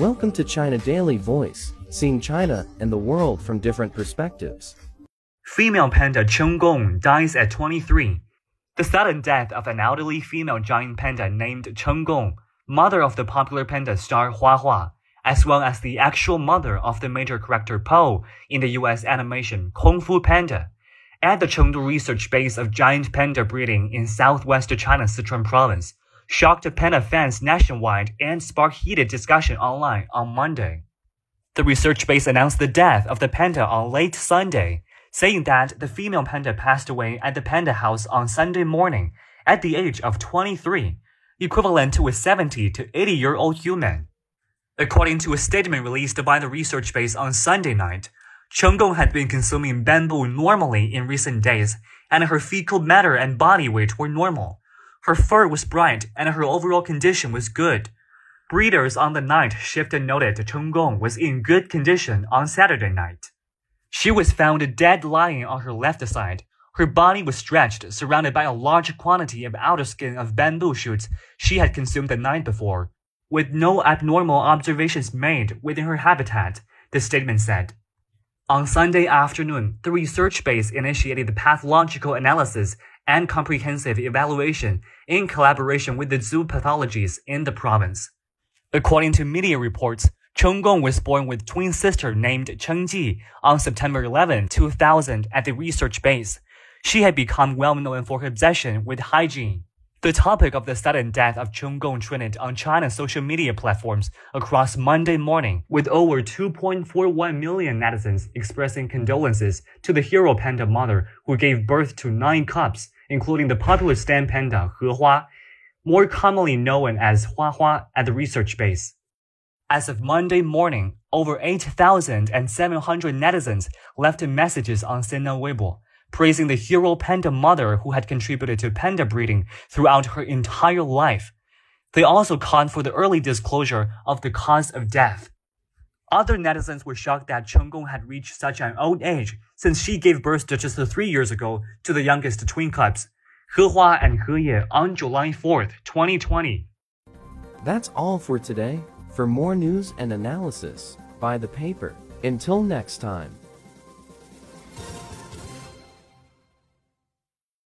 Welcome to China Daily Voice, seeing China and the world from different perspectives. Female panda Gong dies at 23. The sudden death of an elderly female giant panda named Gong, mother of the popular panda star Hua Hua, as well as the actual mother of the major character Po in the US animation Kung Fu Panda, at the Chengdu research base of giant panda breeding in southwest China Sichuan province, shocked panda fans nationwide and sparked heated discussion online on Monday. The research base announced the death of the panda on late Sunday, saying that the female panda passed away at the panda house on Sunday morning at the age of 23, equivalent to a 70 to 80 year old human. According to a statement released by the research base on Sunday night, Gong had been consuming bamboo normally in recent days, and her fecal matter and body weight were normal. Her fur was bright, and her overall condition was good. Breeders on the night shift noted Cheng Gong was in good condition on Saturday night. She was found dead lying on her left side. Her body was stretched, surrounded by a large quantity of outer skin of bamboo shoots she had consumed the night before, with no abnormal observations made within her habitat, the statement said. On Sunday afternoon, the research base initiated the pathological analysis and comprehensive evaluation in collaboration with the zoo pathologists in the province. According to media reports, Cheng Gong was born with twin sister named Cheng Ji on September 11, 2000 at the research base. She had become well known for her obsession with hygiene. The topic of the sudden death of Cheng Gong trended on China's social media platforms across Monday morning, with over 2.41 million netizens expressing condolences to the hero panda mother who gave birth to nine cubs, including the popular stand panda He Hua, more commonly known as Hua Hua at the research base. As of Monday morning, over 8,700 netizens left messages on Sina Weibo praising the hero panda mother who had contributed to panda breeding throughout her entire life. They also called for the early disclosure of the cause of death. Other netizens were shocked that Cheng Gong had reached such an old age since she gave birth to just three years ago to the youngest twin cubs, He Hua and He Ye, on July 4th, 2020. That's all for today. For more news and analysis, buy the paper. Until next time.